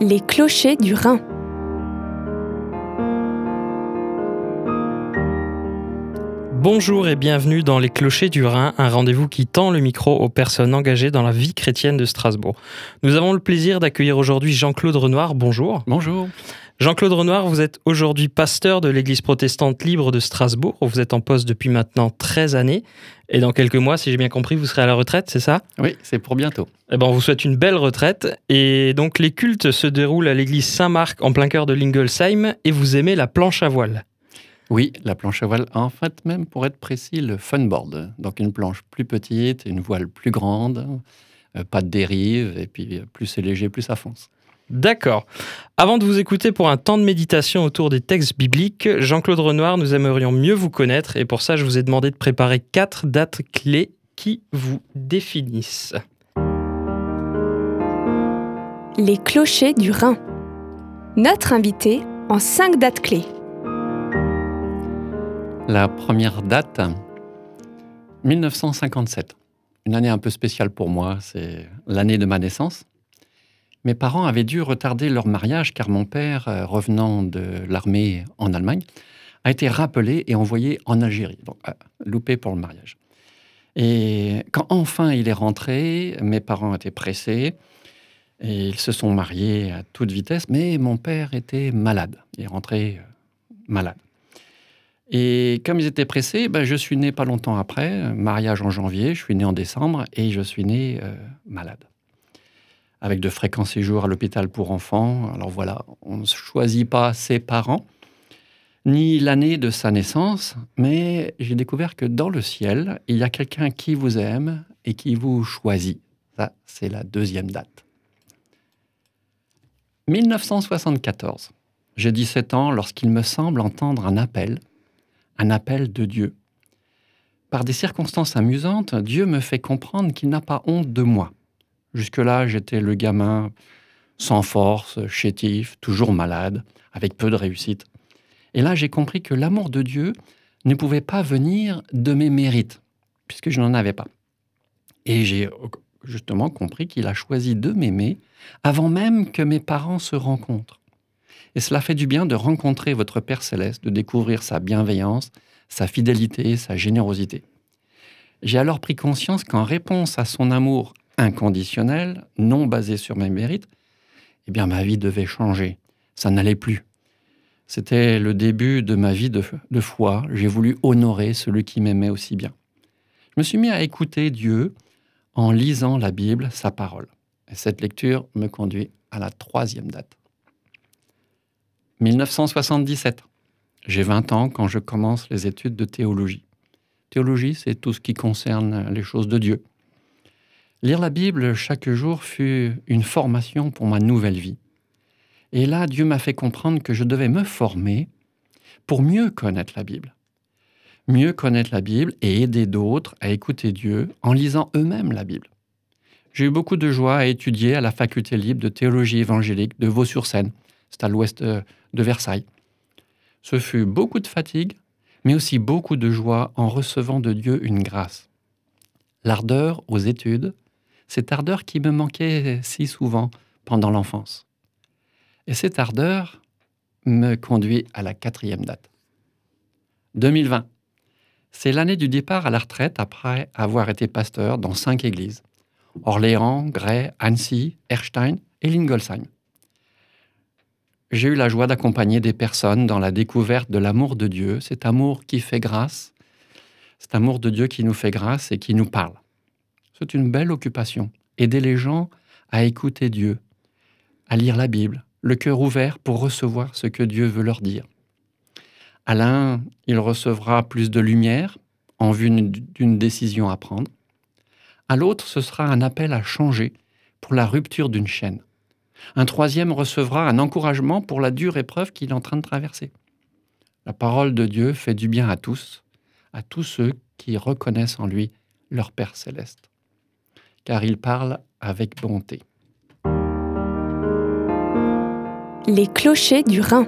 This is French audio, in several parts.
Les clochers du Rhin. Bonjour et bienvenue dans Les Clochers du Rhin, un rendez-vous qui tend le micro aux personnes engagées dans la vie chrétienne de Strasbourg. Nous avons le plaisir d'accueillir aujourd'hui Jean-Claude Renoir. Bonjour. Bonjour. Jean-Claude Renoir, vous êtes aujourd'hui pasteur de l'Église protestante libre de Strasbourg. Vous êtes en poste depuis maintenant 13 années. Et dans quelques mois, si j'ai bien compris, vous serez à la retraite, c'est ça? Oui, c'est pour bientôt. Eh ben, on vous souhaite une belle retraite. Et donc, les cultes se déroulent à l'église Saint-Marc en plein cœur de Lingolsheim. Et vous aimez la planche à voile? Oui, la planche à voile. En fait, même pour être précis, le funboard. Donc, une planche plus petite, une voile plus grande, euh, pas de dérive, et puis plus c'est léger, plus ça fonce. D'accord. Avant de vous écouter pour un temps de méditation autour des textes bibliques, Jean-Claude Renoir, nous aimerions mieux vous connaître et pour ça, je vous ai demandé de préparer quatre dates clés qui vous définissent. Les clochers du Rhin. Notre invité en cinq dates clés. La première date, 1957. Une année un peu spéciale pour moi, c'est l'année de ma naissance. Mes parents avaient dû retarder leur mariage car mon père, euh, revenant de l'armée en Allemagne, a été rappelé et envoyé en Algérie, donc euh, loupé pour le mariage. Et quand enfin il est rentré, mes parents étaient pressés et ils se sont mariés à toute vitesse, mais mon père était malade, il est rentré euh, malade. Et comme ils étaient pressés, ben, je suis né pas longtemps après, mariage en janvier, je suis né en décembre et je suis né malade avec de fréquents séjours à l'hôpital pour enfants. Alors voilà, on ne choisit pas ses parents, ni l'année de sa naissance, mais j'ai découvert que dans le ciel, il y a quelqu'un qui vous aime et qui vous choisit. Ça, c'est la deuxième date. 1974. J'ai 17 ans lorsqu'il me semble entendre un appel, un appel de Dieu. Par des circonstances amusantes, Dieu me fait comprendre qu'il n'a pas honte de moi. Jusque-là, j'étais le gamin sans force, chétif, toujours malade, avec peu de réussite. Et là, j'ai compris que l'amour de Dieu ne pouvait pas venir de mes mérites, puisque je n'en avais pas. Et j'ai justement compris qu'il a choisi de m'aimer avant même que mes parents se rencontrent. Et cela fait du bien de rencontrer votre Père céleste, de découvrir sa bienveillance, sa fidélité, sa générosité. J'ai alors pris conscience qu'en réponse à son amour inconditionnel, non basé sur mes mérites, eh bien ma vie devait changer. Ça n'allait plus. C'était le début de ma vie de, de foi. J'ai voulu honorer celui qui m'aimait aussi bien. Je me suis mis à écouter Dieu en lisant la Bible, sa parole. Et cette lecture me conduit à la troisième date. 1977. J'ai 20 ans quand je commence les études de théologie. Théologie, c'est tout ce qui concerne les choses de Dieu. Lire la Bible chaque jour fut une formation pour ma nouvelle vie. Et là, Dieu m'a fait comprendre que je devais me former pour mieux connaître la Bible. Mieux connaître la Bible et aider d'autres à écouter Dieu en lisant eux-mêmes la Bible. J'ai eu beaucoup de joie à étudier à la faculté libre de théologie évangélique de Vaux-sur-Seine, c'est à l'ouest euh, de Versailles. Ce fut beaucoup de fatigue, mais aussi beaucoup de joie en recevant de Dieu une grâce. L'ardeur aux études, cette ardeur qui me manquait si souvent pendant l'enfance. Et cette ardeur me conduit à la quatrième date. 2020. C'est l'année du départ à la retraite après avoir été pasteur dans cinq églises. Orléans, Gray, Annecy, Erstein et Lingolsheim. J'ai eu la joie d'accompagner des personnes dans la découverte de l'amour de Dieu, cet amour qui fait grâce, cet amour de Dieu qui nous fait grâce et qui nous parle. C'est une belle occupation. Aider les gens à écouter Dieu, à lire la Bible, le cœur ouvert pour recevoir ce que Dieu veut leur dire. À l'un, il recevra plus de lumière en vue d'une décision à prendre. À l'autre, ce sera un appel à changer pour la rupture d'une chaîne. Un troisième recevra un encouragement pour la dure épreuve qu'il est en train de traverser. La parole de Dieu fait du bien à tous, à tous ceux qui reconnaissent en lui leur Père céleste car il parle avec bonté. Les clochers du Rhin.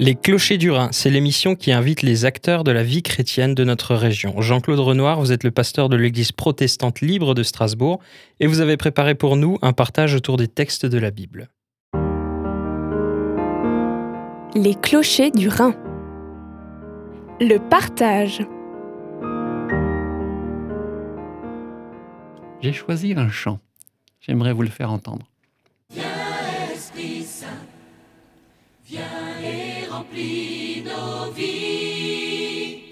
Les Clochers du Rhin, c'est l'émission qui invite les acteurs de la vie chrétienne de notre région. Jean-Claude Renoir, vous êtes le pasteur de l'église protestante libre de Strasbourg et vous avez préparé pour nous un partage autour des textes de la Bible. Les Clochers du Rhin. Le partage. J'ai choisi un chant. J'aimerais vous le faire entendre. remplis nos vies,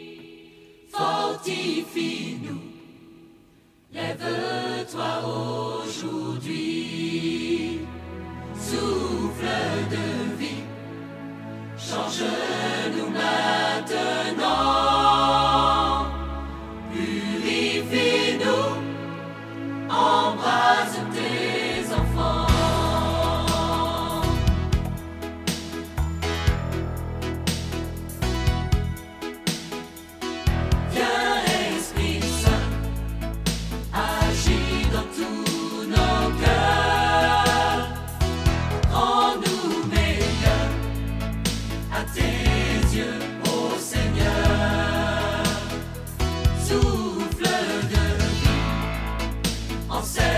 fortifie-nous, lève-toi aujourd'hui, souffle de vie, change-nous maintenant, Don't say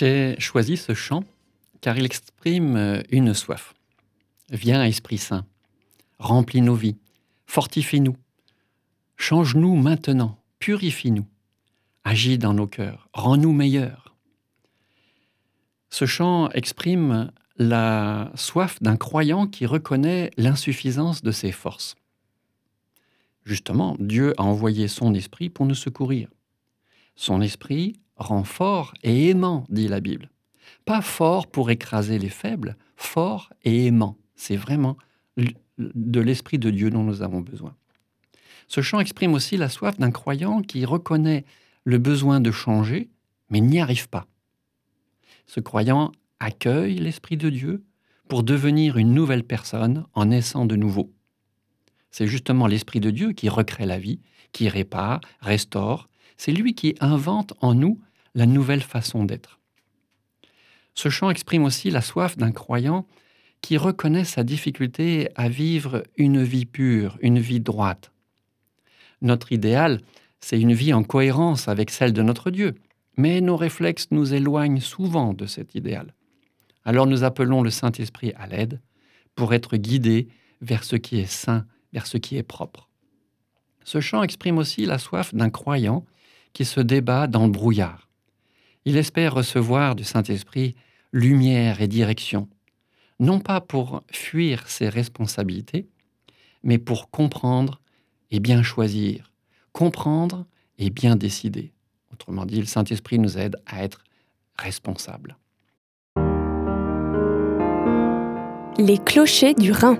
J'ai choisi ce chant car il exprime euh, une soif. Viens, Esprit Saint, remplis nos vies, fortifie-nous, change-nous maintenant, purifie-nous, agis dans nos cœurs, rends-nous meilleurs. Ce chant exprime la soif d'un croyant qui reconnaît l'insuffisance de ses forces. Justement, Dieu a envoyé son esprit pour nous secourir. Son esprit rend fort et aimant, dit la Bible. Pas fort pour écraser les faibles, fort et aimant. C'est vraiment de l'esprit de Dieu dont nous avons besoin. Ce chant exprime aussi la soif d'un croyant qui reconnaît le besoin de changer, mais n'y arrive pas. Ce croyant accueille l'Esprit de Dieu pour devenir une nouvelle personne en naissant de nouveau. C'est justement l'Esprit de Dieu qui recrée la vie, qui répare, restaure. C'est lui qui invente en nous la nouvelle façon d'être. Ce chant exprime aussi la soif d'un croyant qui reconnaît sa difficulté à vivre une vie pure, une vie droite. Notre idéal, c'est une vie en cohérence avec celle de notre Dieu, mais nos réflexes nous éloignent souvent de cet idéal. Alors nous appelons le Saint-Esprit à l'aide pour être guidés vers ce qui est saint, vers ce qui est propre. Ce chant exprime aussi la soif d'un croyant qui se débat dans le brouillard. Il espère recevoir du Saint-Esprit lumière et direction, non pas pour fuir ses responsabilités, mais pour comprendre et bien choisir, comprendre et bien décider. Autrement dit, le Saint-Esprit nous aide à être responsables. Les clochers du Rhin.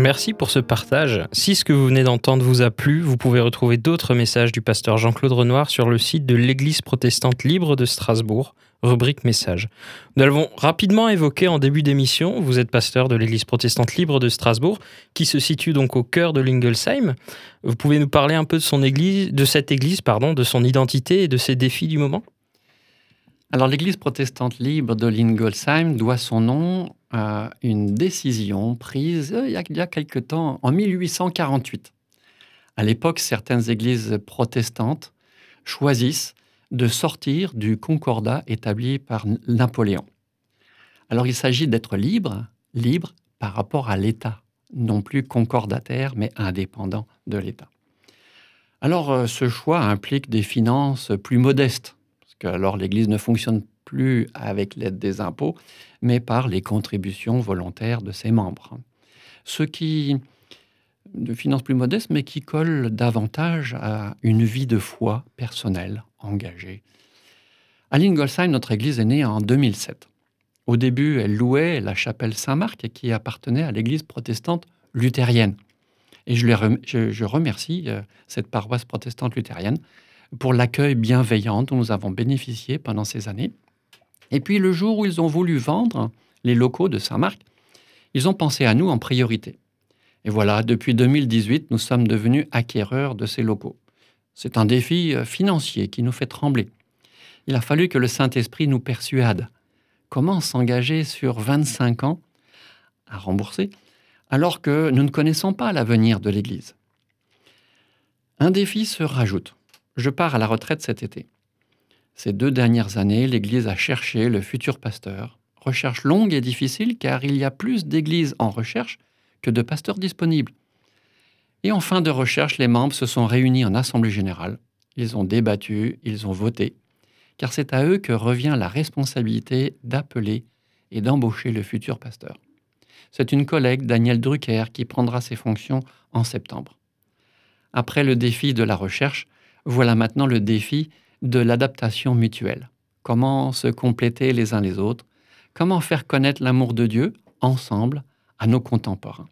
Merci pour ce partage. Si ce que vous venez d'entendre vous a plu, vous pouvez retrouver d'autres messages du pasteur Jean-Claude Renoir sur le site de l'Église protestante libre de Strasbourg, rubrique messages. Nous l'avons rapidement évoqué en début d'émission. Vous êtes pasteur de l'Église protestante libre de Strasbourg, qui se situe donc au cœur de l'Ingolsheim. Vous pouvez nous parler un peu de son église, de cette église, pardon, de son identité et de ses défis du moment? Alors l'Église protestante libre de Lingolsheim doit son nom une décision prise euh, il y a, quelque temps, en 1848. À l'époque, certaines églises protestantes choisissent de sortir du concordat établi par Napoléon. Alors il s'agit d'être libre, libre par rapport à l'État, non plus concordataire, mais indépendant de l'État. Alors euh, ce choix implique des finances plus modestes alors l'Église ne fonctionne plus avec l'aide des impôts, mais par les contributions volontaires de ses membres. Ce qui de finances plus modestes, mais qui colle davantage à une vie de foi personnelle, engagée. À Lingolsheim, notre église est née en 2007. Au début, elle louait la chapelle Saint-Marc qui appartenait à l'église protestante luthérienne. Et je, remercie euh, cette paroisse protestante luthérienne pour l'accueil bienveillant dont nous avons bénéficié pendant ces années. Et puis le jour où ils ont voulu vendre les locaux de Saint-Marc, ils ont pensé à nous en priorité. Et voilà, depuis 2018, nous sommes devenus acquéreurs de ces locaux. C'est un défi euh, financier qui nous fait trembler. Il a fallu que le Saint-Esprit nous persuade. Comment s'engager sur 25 ans à rembourser alors que nous ne connaissons pas l'avenir de l'Église? Un défi se rajoute. Je pars à la retraite cet été. Ces deux dernières années, l'Église a cherché le futur pasteur. Recherche longue et difficile car il y a plus d'églises en recherche que de pasteurs disponibles. Et en fin de recherche, les membres se sont réunis en assemblée générale. Ils ont débattu, ils ont voté, car c'est à eux que revient la responsabilité d'appeler et d'embaucher le futur pasteur. C'est une collègue, Daniel Drucker, qui prendra ses fonctions en septembre. Après le défi de la recherche, voilà maintenant le défi de l'adaptation mutuelle. Comment se compléter les uns les autres Comment faire connaître l'amour de Dieu ensemble à nos contemporains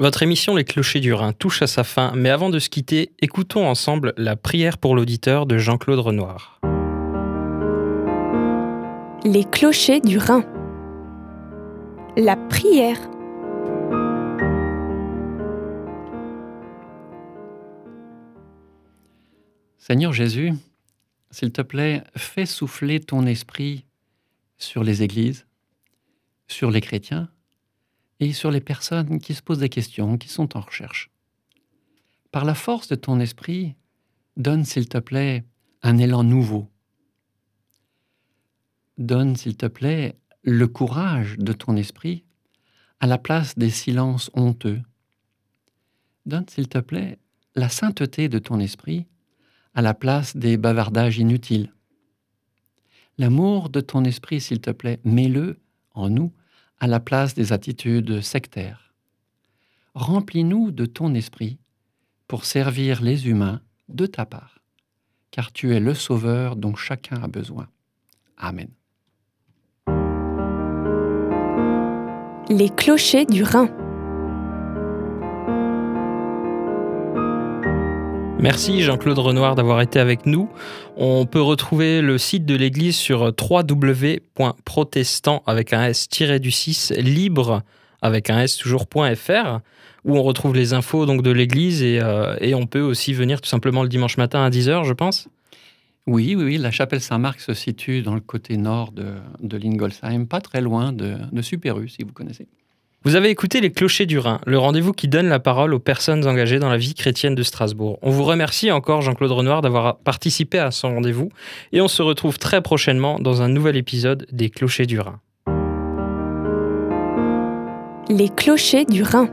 votre émission Les Clochers du Rhin touche à sa fin, mais avant de se quitter, écoutons ensemble la prière pour l'auditeur de Jean-Claude Renoir. Les Clochers du Rhin. La prière Seigneur Jésus, s'il te plaît, fais souffler ton esprit sur les églises, sur les chrétiens et sur les personnes qui se posent des questions, qui sont en recherche. Par la force de ton esprit, donne, s'il te plaît, un élan nouveau. Donne, s'il te plaît, le courage de ton esprit à la place des silences honteux. Donne, s'il te plaît, la sainteté de ton esprit à la place des bavardages inutiles. L'amour de ton esprit, s'il te plaît, mets-le en nous à la place des attitudes sectaires. Remplis-nous de ton esprit pour servir les humains de ta part, car tu es le Sauveur dont chacun a besoin. Amen. Les clochers du Rhin. Merci Jean-Claude Renoir d'avoir été avec nous. On peut retrouver le site de l'église sur www.protestant avec un s-du-6 libre avec un s toujours.fr où on retrouve les infos donc de l'église et, euh, et on peut aussi venir tout simplement le dimanche matin à 10h je pense. Oui, oui, la chapelle Saint-Marc se situe dans le côté nord de, de Lingolsheim, pas très loin de, de Superu, si vous connaissez. Vous avez écouté Les Clochers du Rhin, le rendez-vous qui donne la parole aux personnes engagées dans la vie chrétienne de Strasbourg. On vous remercie encore, Jean-Claude Renoir, d'avoir participé à ce rendez-vous et on se retrouve très prochainement dans un nouvel épisode des Clochers du Rhin. Les clochers du Rhin.